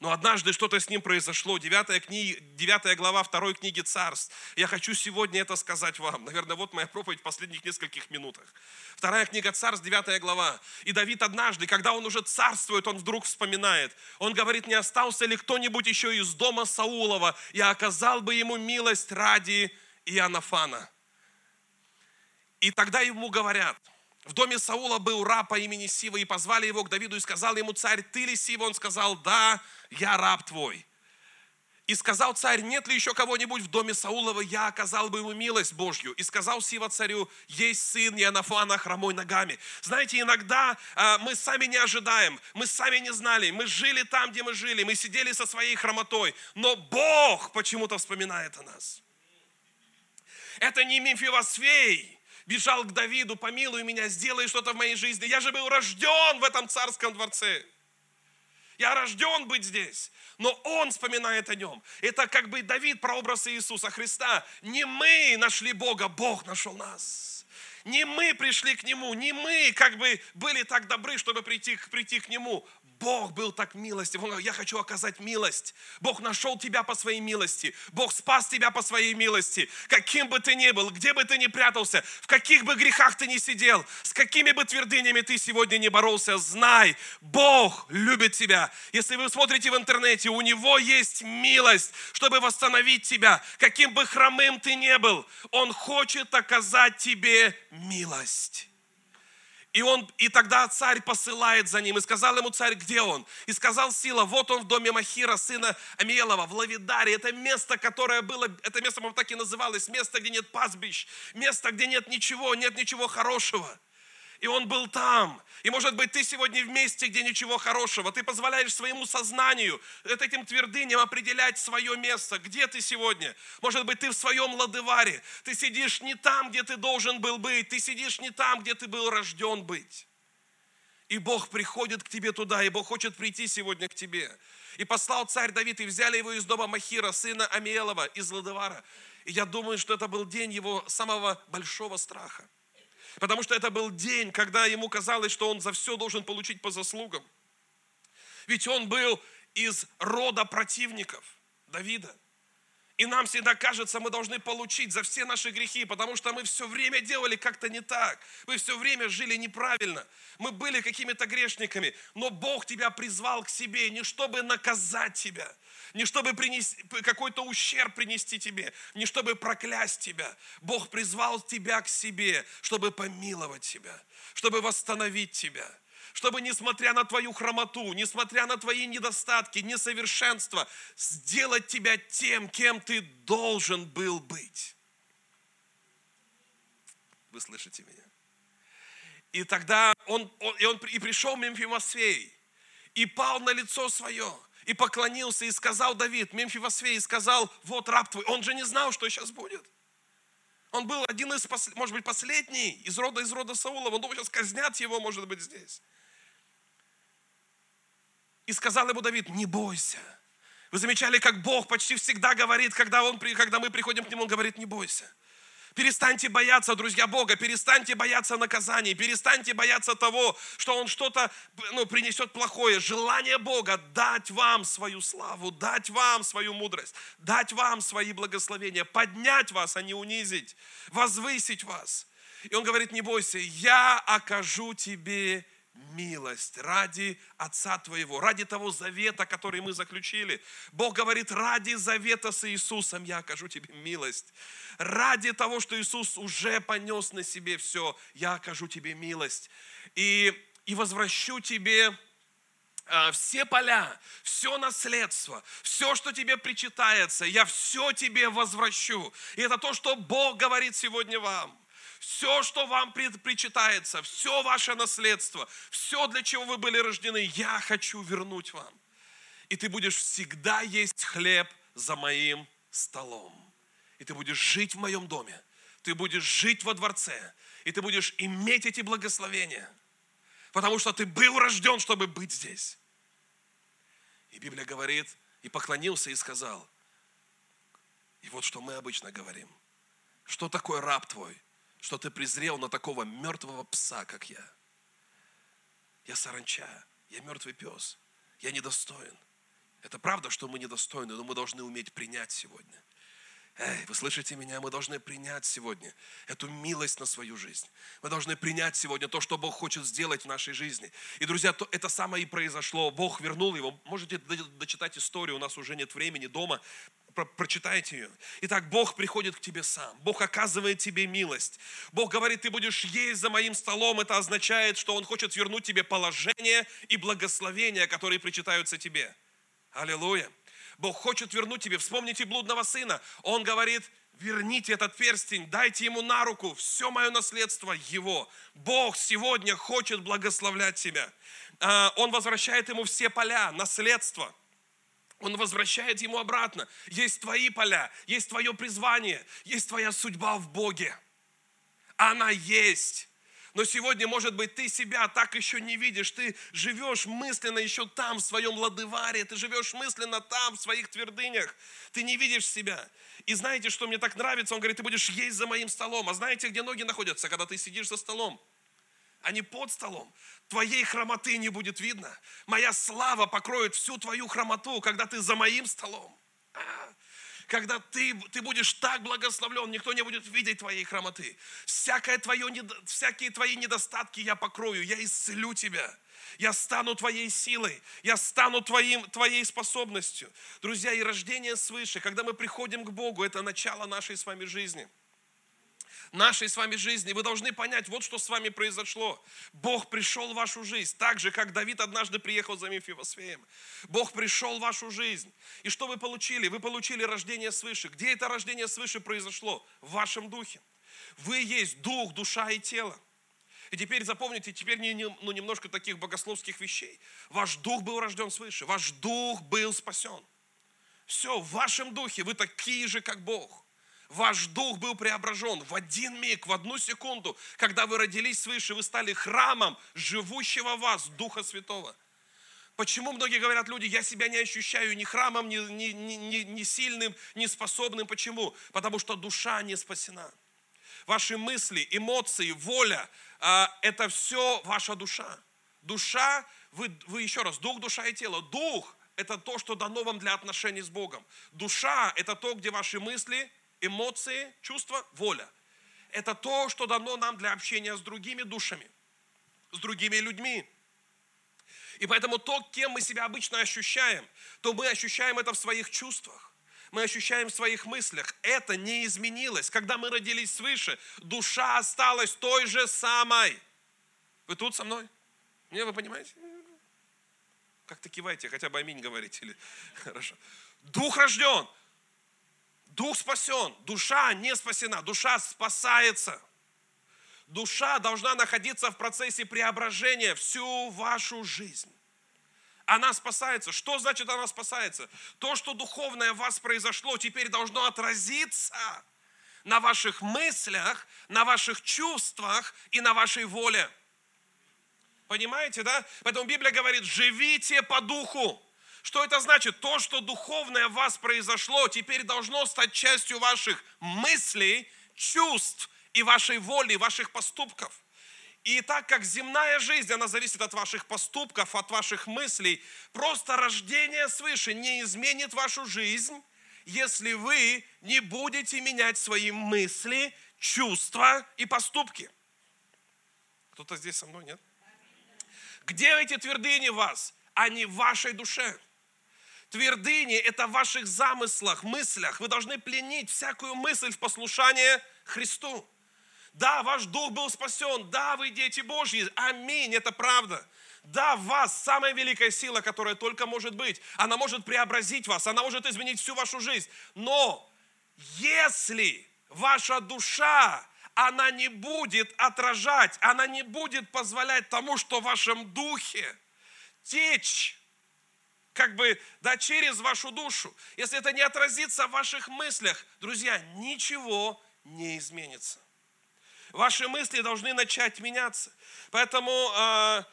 Но однажды что-то с ним произошло. Девятая, книга, девятая глава второй книги Царств. Я хочу сегодня это сказать вам. Наверное, вот моя проповедь в последних нескольких минутах. Вторая книга Царств, девятая глава. И Давид однажды, когда он уже царствует, он вдруг вспоминает. Он говорит, не остался ли кто-нибудь еще из дома Саулова, я оказал бы ему милость ради Иоаннафана. И тогда ему говорят, в доме Саула был раб по имени Сива, и позвали его к Давиду, и сказал ему царь, ты ли Сива? Он сказал, да, я раб твой. И сказал царь, нет ли еще кого-нибудь в доме Саулова, я оказал бы ему милость Божью. И сказал Сива царю, есть сын Янафана хромой ногами. Знаете, иногда э, мы сами не ожидаем, мы сами не знали, мы жили там, где мы жили, мы сидели со своей хромотой, но Бог почему-то вспоминает о нас. Это не Мимфивосфей, бежал к Давиду, помилуй меня, сделай что-то в моей жизни. Я же был рожден в этом царском дворце. Я рожден быть здесь. Но он вспоминает о нем. Это как бы Давид, прообраз Иисуса Христа. Не мы нашли Бога, Бог нашел нас. Не мы пришли к Нему, не мы как бы были так добры, чтобы прийти, прийти к Нему. Бог был так милостив. Он говорит, я хочу оказать милость. Бог нашел тебя по своей милости. Бог спас тебя по своей милости. Каким бы ты ни был, где бы ты ни прятался, в каких бы грехах ты ни сидел, с какими бы твердынями ты сегодня не боролся, знай, Бог любит тебя. Если вы смотрите в интернете, у Него есть милость, чтобы восстановить тебя. Каким бы хромым ты ни был, Он хочет оказать тебе милость. И, он, и тогда царь посылает за ним, и сказал ему царь, где он? И сказал Сила, вот он в доме Махира, сына Амиелова, в Лавидаре. Это место, которое было, это место, по так и называлось, место, где нет пастбищ, место, где нет ничего, нет ничего хорошего. И он был там. И может быть, ты сегодня в месте, где ничего хорошего. Ты позволяешь своему сознанию, этим твердыням определять свое место. Где ты сегодня? Может быть, ты в своем ладываре. Ты сидишь не там, где ты должен был быть. Ты сидишь не там, где ты был рожден быть. И Бог приходит к тебе туда, и Бог хочет прийти сегодня к тебе. И послал царь Давид, и взяли его из дома Махира, сына Амиелова, из Ладывара. И я думаю, что это был день его самого большого страха. Потому что это был день, когда ему казалось, что он за все должен получить по заслугам. Ведь он был из рода противников Давида. И нам всегда кажется, мы должны получить за все наши грехи, потому что мы все время делали как-то не так. Мы все время жили неправильно. Мы были какими-то грешниками. Но Бог тебя призвал к себе не чтобы наказать тебя, не чтобы принести, какой-то ущерб принести тебе, не чтобы проклясть тебя. Бог призвал тебя к себе, чтобы помиловать тебя, чтобы восстановить тебя – чтобы, несмотря на твою хромоту, несмотря на твои недостатки, несовершенства, сделать тебя тем, кем ты должен был быть. Вы слышите меня? И тогда он, он, и, он и пришел Мемфимосфей, и пал на лицо свое, и поклонился, и сказал Давид, Мемфивосфей, и сказал, вот раб твой. Он же не знал, что сейчас будет. Он был один из, может быть, последний из рода из рода Саула. Он думал, сейчас казнят его, может быть, здесь. И сказал ему Давид, не бойся. Вы замечали, как Бог почти всегда говорит, когда, он, когда мы приходим к Нему, Он говорит, не бойся. Перестаньте бояться, друзья Бога, перестаньте бояться наказаний, перестаньте бояться того, что Он что-то ну, принесет плохое. Желание Бога дать вам свою славу, дать вам свою мудрость, дать вам свои благословения, поднять вас, а не унизить, возвысить вас. И Он говорит, не бойся, я окажу тебе милость ради Отца Твоего, ради того завета, который мы заключили. Бог говорит, ради завета с Иисусом я окажу тебе милость. Ради того, что Иисус уже понес на себе все, я окажу тебе милость. И, и возвращу тебе а, все поля, все наследство, все, что тебе причитается, я все тебе возвращу. И это то, что Бог говорит сегодня вам все, что вам причитается, все ваше наследство, все, для чего вы были рождены, я хочу вернуть вам. И ты будешь всегда есть хлеб за моим столом. И ты будешь жить в моем доме. Ты будешь жить во дворце. И ты будешь иметь эти благословения. Потому что ты был рожден, чтобы быть здесь. И Библия говорит, и поклонился и сказал, и вот что мы обычно говорим. Что такое раб твой? Что ты презрел на такого мертвого пса, как я. Я саранча, я мертвый пес, я недостоин. Это правда, что мы недостойны, но мы должны уметь принять сегодня. Эй, вы слышите меня? Мы должны принять сегодня эту милость на свою жизнь. Мы должны принять сегодня то, что Бог хочет сделать в нашей жизни. И, друзья, то, это самое и произошло. Бог вернул его. Можете дочитать историю, у нас уже нет времени дома про, прочитайте ее. Итак, Бог приходит к тебе сам. Бог оказывает тебе милость. Бог говорит, ты будешь есть за моим столом. Это означает, что Он хочет вернуть тебе положение и благословения, которые причитаются тебе. Аллилуйя. Бог хочет вернуть тебе. Вспомните блудного сына. Он говорит, верните этот перстень, дайте ему на руку, все мое наследство его. Бог сегодня хочет благословлять тебя. А, он возвращает ему все поля, наследство – он возвращает ему обратно. Есть твои поля, есть твое призвание, есть твоя судьба в Боге. Она есть. Но сегодня, может быть, ты себя так еще не видишь. Ты живешь мысленно еще там, в своем ладываре. Ты живешь мысленно там, в своих твердынях. Ты не видишь себя. И знаете, что мне так нравится? Он говорит, ты будешь есть за моим столом. А знаете, где ноги находятся, когда ты сидишь за столом? А не под столом. Твоей хромоты не будет видно. Моя слава покроет всю твою хромоту, когда ты за моим столом. А, когда ты, ты будешь так благословлен, никто не будет видеть твоей хромоты. Всякое твое, всякие твои недостатки я покрою, я исцелю тебя. Я стану твоей силой, я стану твоим, твоей способностью. Друзья, и рождение свыше, когда мы приходим к Богу, это начало нашей с вами жизни – нашей с вами жизни. Вы должны понять, вот что с вами произошло. Бог пришел в вашу жизнь, так же, как Давид однажды приехал за Мефивосфеем. Бог пришел в вашу жизнь. И что вы получили? Вы получили рождение свыше. Где это рождение свыше произошло? В вашем духе. Вы есть дух, душа и тело. И теперь запомните, теперь не, не, ну, немножко таких богословских вещей. Ваш дух был рожден свыше, ваш дух был спасен. Все, в вашем духе вы такие же, как Бог. Ваш дух был преображен в один миг, в одну секунду, когда вы родились свыше, вы стали храмом живущего в вас Духа Святого. Почему многие говорят люди, я себя не ощущаю ни храмом, ни, ни, ни, ни сильным, ни способным. Почему? Потому что душа не спасена. Ваши мысли, эмоции, воля а, – это все ваша душа. Душа, вы, вы еще раз, дух, душа и тело. Дух – это то, что дано вам для отношений с Богом. Душа – это то, где ваши мысли – эмоции, чувства, воля. Это то, что дано нам для общения с другими душами, с другими людьми. И поэтому то, кем мы себя обычно ощущаем, то мы ощущаем это в своих чувствах. Мы ощущаем в своих мыслях. Это не изменилось. Когда мы родились свыше, душа осталась той же самой. Вы тут со мной? Не, вы понимаете? Как-то кивайте, хотя бы аминь говорите. Или... Хорошо. Дух рожден. Дух спасен. Душа не спасена. Душа спасается. Душа должна находиться в процессе преображения всю вашу жизнь. Она спасается. Что значит она спасается? То, что духовное в вас произошло, теперь должно отразиться на ваших мыслях, на ваших чувствах и на вашей воле. Понимаете, да? Поэтому Библия говорит, живите по духу. Что это значит? То, что духовное в вас произошло, теперь должно стать частью ваших мыслей, чувств и вашей воли, ваших поступков. И так как земная жизнь, она зависит от ваших поступков, от ваших мыслей, просто рождение свыше не изменит вашу жизнь, если вы не будете менять свои мысли, чувства и поступки. Кто-то здесь со мной, нет? Где эти твердыни вас? Они в вашей душе. Твердыни – это в ваших замыслах, мыслях. Вы должны пленить всякую мысль в послушание Христу. Да, ваш дух был спасен. Да, вы дети Божьи. Аминь, это правда. Да, в вас самая великая сила, которая только может быть. Она может преобразить вас, она может изменить всю вашу жизнь. Но если ваша душа, она не будет отражать, она не будет позволять тому, что в вашем духе течь, как бы, да, через вашу душу. Если это не отразится в ваших мыслях, друзья, ничего не изменится. Ваши мысли должны начать меняться. Поэтому э,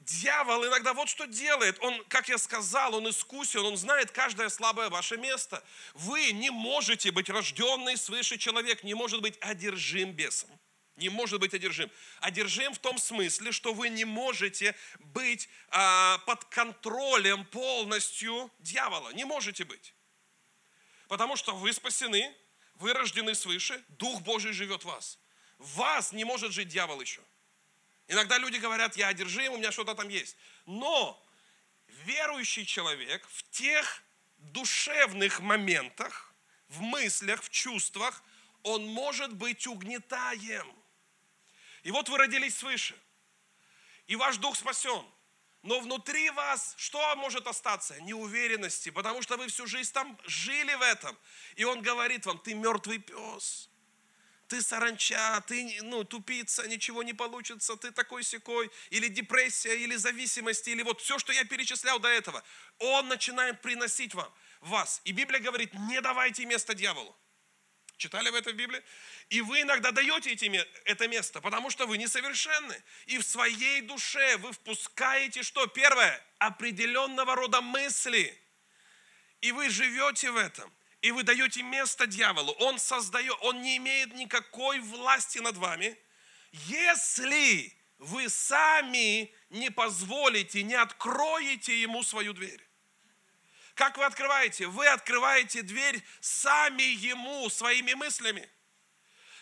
дьявол иногда вот что делает. Он, как я сказал, он искусен, он знает каждое слабое ваше место. Вы не можете быть рожденный свыше человек, не может быть одержим бесом. Не может быть одержим. Одержим в том смысле, что вы не можете быть а, под контролем полностью дьявола. Не можете быть. Потому что вы спасены, вы рождены свыше, Дух Божий живет в вас. В вас не может жить дьявол еще. Иногда люди говорят, я одержим, у меня что-то там есть. Но верующий человек в тех душевных моментах, в мыслях, в чувствах, он может быть угнетаем. И вот вы родились свыше, и ваш дух спасен. Но внутри вас что может остаться? Неуверенности, потому что вы всю жизнь там жили в этом. И он говорит вам, ты мертвый пес ты саранча, ты ну, тупица, ничего не получится, ты такой секой, или депрессия, или зависимость, или вот все, что я перечислял до этого, он начинает приносить вам, вас. И Библия говорит, не давайте место дьяволу. Читали вы это в Библии? И вы иногда даете эти, это место, потому что вы несовершенны. И в своей душе вы впускаете что? Первое, определенного рода мысли. И вы живете в этом и вы даете место дьяволу, он создает, он не имеет никакой власти над вами, если вы сами не позволите, не откроете ему свою дверь. Как вы открываете? Вы открываете дверь сами ему своими мыслями.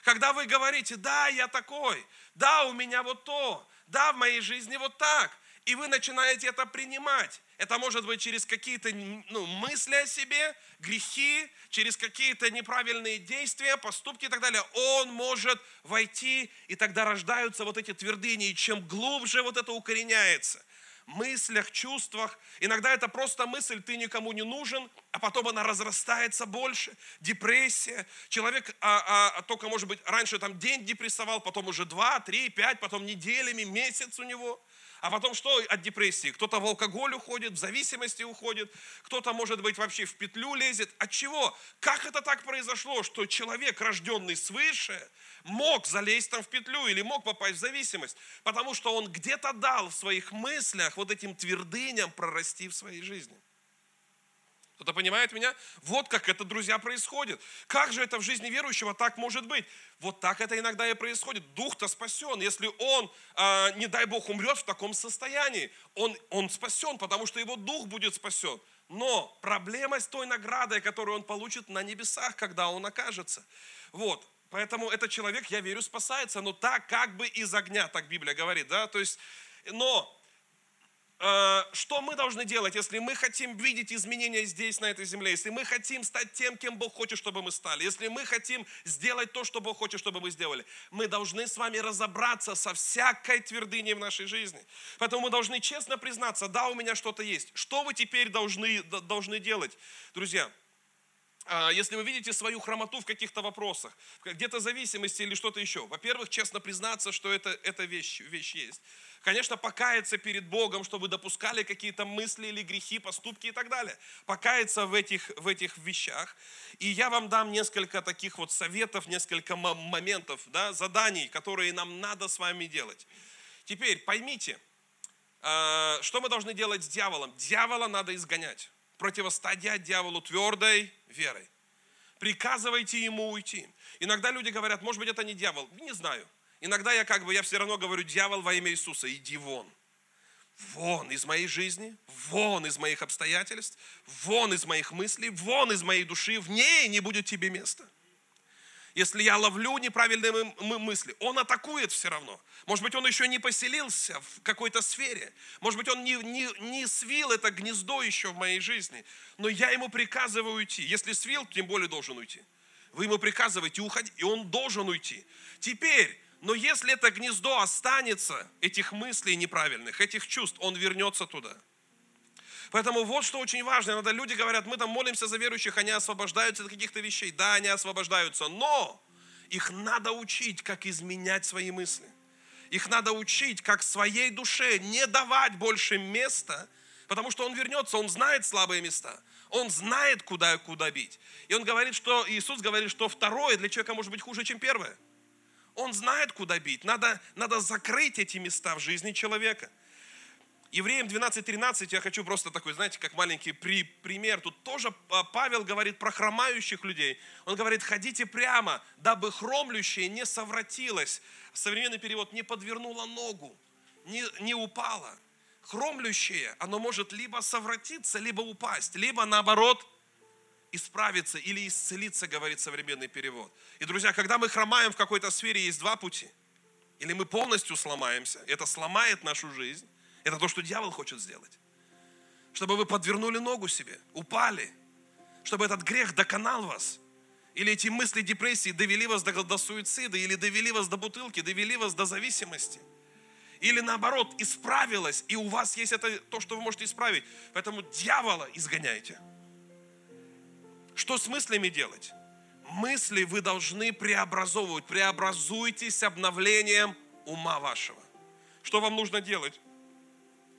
Когда вы говорите, да, я такой, да, у меня вот то, да, в моей жизни вот так, и вы начинаете это принимать. Это может быть через какие-то ну, мысли о себе, грехи, через какие-то неправильные действия, поступки и так далее. Он может войти, и тогда рождаются вот эти твердыни. И чем глубже вот это укореняется, мыслях, чувствах. Иногда это просто мысль, ты никому не нужен, а потом она разрастается больше. Депрессия. Человек а, а, только, может быть, раньше там день депрессовал, потом уже два, три, пять, потом неделями, месяц у него – а потом что от депрессии? Кто-то в алкоголь уходит, в зависимости уходит, кто-то, может быть, вообще в петлю лезет. От чего? Как это так произошло, что человек, рожденный свыше, мог залезть там в петлю или мог попасть в зависимость? Потому что он где-то дал в своих мыслях вот этим твердыням прорасти в своей жизни. Кто-то понимает меня? Вот как это, друзья, происходит. Как же это в жизни верующего так может быть? Вот так это иногда и происходит. Дух-то спасен. Если он, э, не дай Бог, умрет в таком состоянии, он, он спасен, потому что его дух будет спасен. Но проблема с той наградой, которую он получит на небесах, когда он окажется. Вот. Поэтому этот человек, я верю, спасается, но так как бы из огня, так Библия говорит, да, то есть, но э, что мы должны делать, если мы хотим видеть изменения здесь, на этой земле, если мы хотим стать тем, кем Бог хочет, чтобы мы стали, если мы хотим сделать то, что Бог хочет, чтобы мы сделали, мы должны с вами разобраться со всякой твердыней в нашей жизни. Поэтому мы должны честно признаться, да, у меня что-то есть. Что вы теперь должны, должны делать? Друзья, если вы видите свою хромоту в каких-то вопросах, где-то зависимости или что-то еще, во-первых, честно признаться, что это, эта вещь, вещь есть. Конечно, покаяться перед Богом, что вы допускали какие-то мысли или грехи, поступки и так далее. Покаяться в этих, в этих вещах. И я вам дам несколько таких вот советов, несколько моментов, да, заданий, которые нам надо с вами делать. Теперь поймите, а, что мы должны делать с дьяволом? Дьявола надо изгонять противостоять дьяволу твердой верой. Приказывайте ему уйти. Иногда люди говорят, может быть, это не дьявол. Не знаю. Иногда я как бы, я все равно говорю, дьявол во имя Иисуса, иди вон. Вон из моей жизни, вон из моих обстоятельств, вон из моих мыслей, вон из моей души, в ней не будет тебе места если я ловлю неправильные мысли, он атакует все равно. Может быть, он еще не поселился в какой-то сфере. Может быть, он не, не, не свил это гнездо еще в моей жизни. Но я ему приказываю уйти. Если свил, тем более должен уйти. Вы ему приказываете уходить, и он должен уйти. Теперь, но если это гнездо останется, этих мыслей неправильных, этих чувств, он вернется туда. Поэтому вот что очень важно. Иногда люди говорят, мы там молимся за верующих, они освобождаются от каких-то вещей. Да, они освобождаются, но их надо учить, как изменять свои мысли. Их надо учить, как своей душе не давать больше места, потому что он вернется, он знает слабые места. Он знает, куда, куда бить. И он говорит, что Иисус говорит, что второе для человека может быть хуже, чем первое. Он знает, куда бить. Надо, надо закрыть эти места в жизни человека. Евреям 12.13 я хочу просто такой, знаете, как маленький при, пример. Тут тоже Павел говорит про хромающих людей. Он говорит, ходите прямо, дабы хромлющее не совратилось. Современный перевод не подвернуло ногу, не, не упало. Хромлющее, оно может либо совратиться, либо упасть, либо наоборот исправиться или исцелиться, говорит современный перевод. И, друзья, когда мы хромаем в какой-то сфере, есть два пути. Или мы полностью сломаемся, это сломает нашу жизнь, это то, что дьявол хочет сделать. Чтобы вы подвернули ногу себе, упали. Чтобы этот грех доконал вас. Или эти мысли депрессии довели вас до, до суицида, или довели вас до бутылки, довели вас до зависимости. Или наоборот, исправилось, и у вас есть это то, что вы можете исправить. Поэтому дьявола изгоняйте. Что с мыслями делать? Мысли вы должны преобразовывать. Преобразуйтесь обновлением ума вашего. Что вам нужно делать?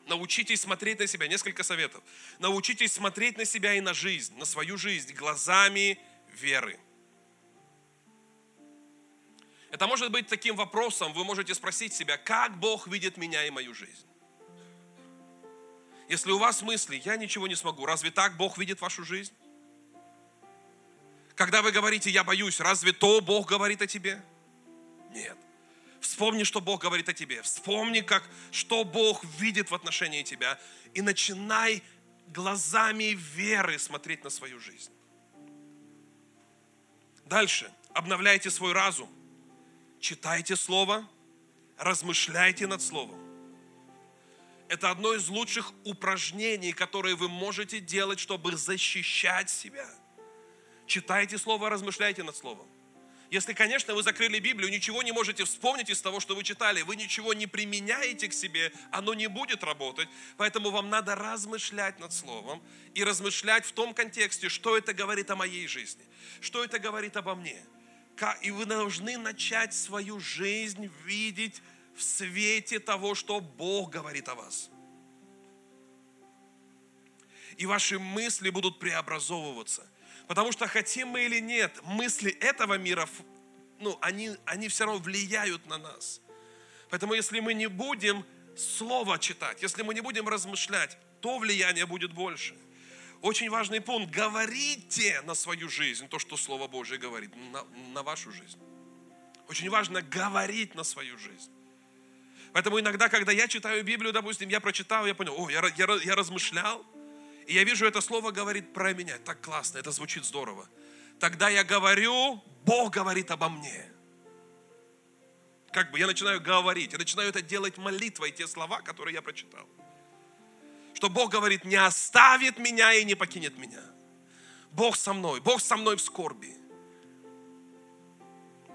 Научитесь смотреть на себя. Несколько советов. Научитесь смотреть на себя и на жизнь, на свою жизнь глазами веры. Это может быть таким вопросом, вы можете спросить себя, как Бог видит меня и мою жизнь. Если у вас мысли, я ничего не смогу, разве так Бог видит вашу жизнь? Когда вы говорите, я боюсь, разве то Бог говорит о тебе? Нет. Вспомни, что Бог говорит о тебе. Вспомни, как, что Бог видит в отношении тебя. И начинай глазами веры смотреть на свою жизнь. Дальше. Обновляйте свой разум. Читайте Слово. Размышляйте над Словом. Это одно из лучших упражнений, которые вы можете делать, чтобы защищать себя. Читайте Слово, размышляйте над Словом. Если, конечно, вы закрыли Библию, ничего не можете вспомнить из того, что вы читали, вы ничего не применяете к себе, оно не будет работать. Поэтому вам надо размышлять над Словом и размышлять в том контексте, что это говорит о моей жизни, что это говорит обо мне. И вы должны начать свою жизнь видеть в свете того, что Бог говорит о вас. И ваши мысли будут преобразовываться – Потому что хотим мы или нет, мысли этого мира, ну, они, они все равно влияют на нас. Поэтому если мы не будем Слово читать, если мы не будем размышлять, то влияние будет больше. Очень важный пункт. Говорите на свою жизнь то, что Слово Божье говорит, на, на вашу жизнь. Очень важно говорить на свою жизнь. Поэтому иногда, когда я читаю Библию, допустим, я прочитал, я понял, о, я, я, я размышлял, и я вижу, это слово говорит про меня. Так классно, это звучит здорово. Тогда я говорю, Бог говорит обо мне. Как бы я начинаю говорить, я начинаю это делать молитвой, те слова, которые я прочитал. что Бог говорит, не оставит меня и не покинет меня. Бог со мной, Бог со мной в скорби.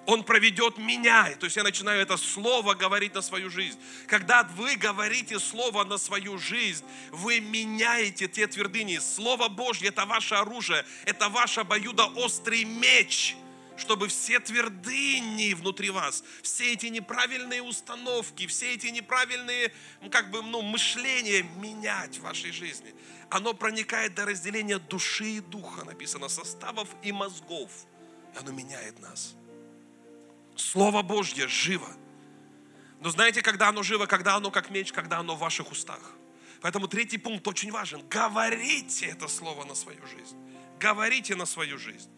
Он проведет меня. То есть я начинаю это слово говорить на свою жизнь. Когда вы говорите слово на свою жизнь, вы меняете те твердыни. Слово Божье – это ваше оружие, это ваш обоюдоострый меч – чтобы все твердыни внутри вас, все эти неправильные установки, все эти неправильные как бы, ну, мышления менять в вашей жизни. Оно проникает до разделения души и духа, написано, составов и мозгов. И оно меняет нас. Слово Божье живо. Но знаете, когда оно живо, когда оно как меч, когда оно в ваших устах. Поэтому третий пункт очень важен. Говорите это слово на свою жизнь. Говорите на свою жизнь.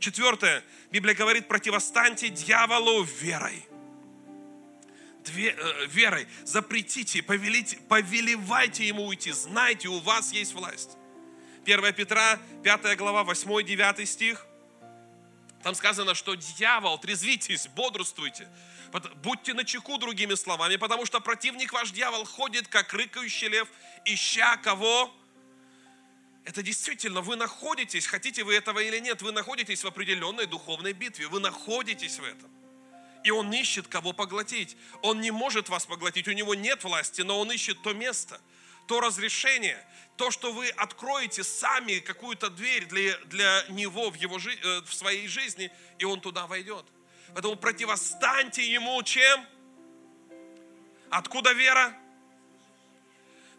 Четвертое. Библия говорит, противостаньте дьяволу верой. Две, э, верой. Запретите, повелите, повелевайте ему уйти. Знайте, у вас есть власть. 1 Петра, 5 глава, 8-9 стих. Там сказано, что дьявол, трезвитесь, бодрствуйте. Будьте на чеку, другими словами, потому что противник ваш дьявол ходит, как рыкающий лев, ища кого это действительно, вы находитесь, хотите вы этого или нет, вы находитесь в определенной духовной битве, вы находитесь в этом. И он ищет, кого поглотить. Он не может вас поглотить, у него нет власти, но он ищет то место, то разрешение, то, что вы откроете сами какую-то дверь для, для него в, его, э, в своей жизни, и он туда войдет. Поэтому противостаньте ему чем? Откуда вера?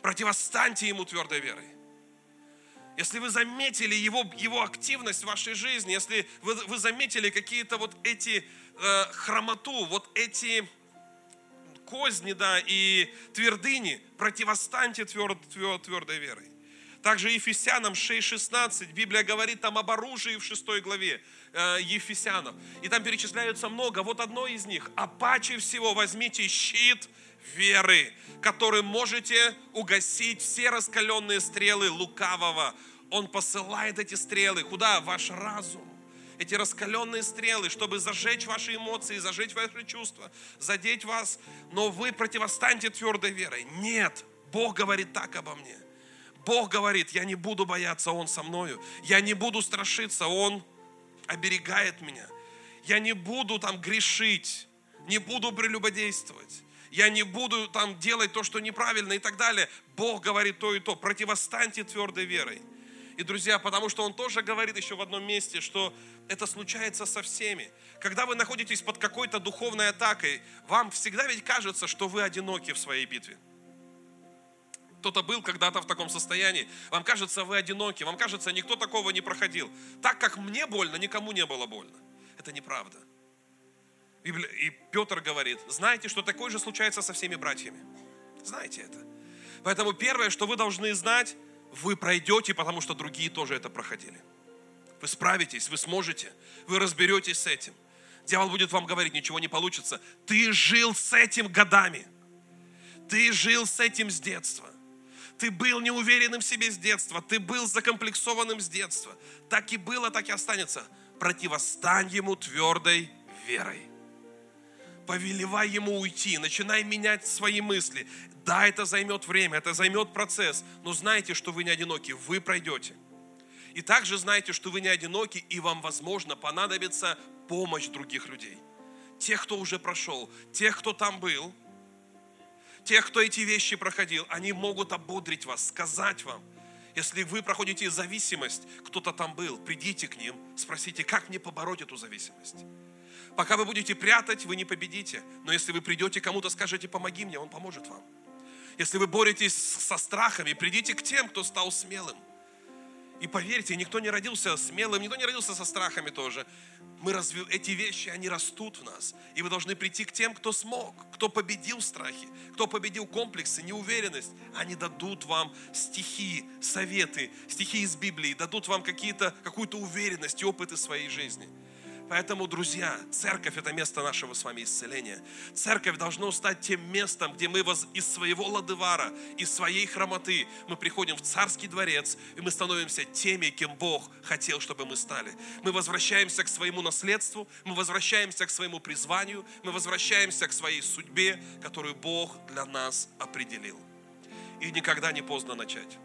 Противостаньте ему твердой верой. Если вы заметили его, его активность в вашей жизни, если вы, вы заметили какие-то вот эти э, хромоту, вот эти козни, да, и твердыни, противостаньте тверд, тверд, твердой верой. Также Ефесянам 6.16, Библия говорит там об оружии в 6 главе э, Ефесянам. И там перечисляются много. Вот одно из них. А паче всего возьмите щит веры, которым можете угасить все раскаленные стрелы лукавого. Он посылает эти стрелы. Куда? Ваш разум. Эти раскаленные стрелы, чтобы зажечь ваши эмоции, зажечь ваши чувства, задеть вас. Но вы противостаньте твердой верой. Нет, Бог говорит так обо мне. Бог говорит, я не буду бояться, Он со мною. Я не буду страшиться, Он оберегает меня. Я не буду там грешить, не буду прелюбодействовать я не буду там делать то, что неправильно и так далее. Бог говорит то и то. Противостаньте твердой верой. И, друзья, потому что Он тоже говорит еще в одном месте, что это случается со всеми. Когда вы находитесь под какой-то духовной атакой, вам всегда ведь кажется, что вы одиноки в своей битве. Кто-то был когда-то в таком состоянии, вам кажется, вы одиноки, вам кажется, никто такого не проходил. Так как мне больно, никому не было больно. Это неправда. И Петр говорит, знаете, что такое же случается со всеми братьями. Знаете это. Поэтому первое, что вы должны знать, вы пройдете, потому что другие тоже это проходили. Вы справитесь, вы сможете, вы разберетесь с этим. Дьявол будет вам говорить, ничего не получится. Ты жил с этим годами. Ты жил с этим с детства. Ты был неуверенным в себе с детства. Ты был закомплексованным с детства. Так и было, так и останется. Противостань ему твердой верой повелевай ему уйти, начинай менять свои мысли. Да, это займет время, это займет процесс, но знайте, что вы не одиноки, вы пройдете. И также знайте, что вы не одиноки, и вам, возможно, понадобится помощь других людей. Тех, кто уже прошел, тех, кто там был, тех, кто эти вещи проходил, они могут ободрить вас, сказать вам. Если вы проходите зависимость, кто-то там был, придите к ним, спросите, как мне побороть эту зависимость. Пока вы будете прятать, вы не победите. Но если вы придете кому-то, скажете, помоги мне, он поможет вам. Если вы боретесь со страхами, придите к тем, кто стал смелым. И поверьте, никто не родился смелым, никто не родился со страхами тоже. Мы разве... Эти вещи, они растут в нас. И вы должны прийти к тем, кто смог, кто победил страхи, кто победил комплексы, неуверенность. Они дадут вам стихи, советы, стихи из Библии, дадут вам какие-то, какую-то уверенность и опыты своей жизни. Поэтому, друзья, церковь – это место нашего с вами исцеления. Церковь должна стать тем местом, где мы из своего ладывара, из своей хромоты, мы приходим в царский дворец, и мы становимся теми, кем Бог хотел, чтобы мы стали. Мы возвращаемся к своему наследству, мы возвращаемся к своему призванию, мы возвращаемся к своей судьбе, которую Бог для нас определил. и никогда не поздно начать.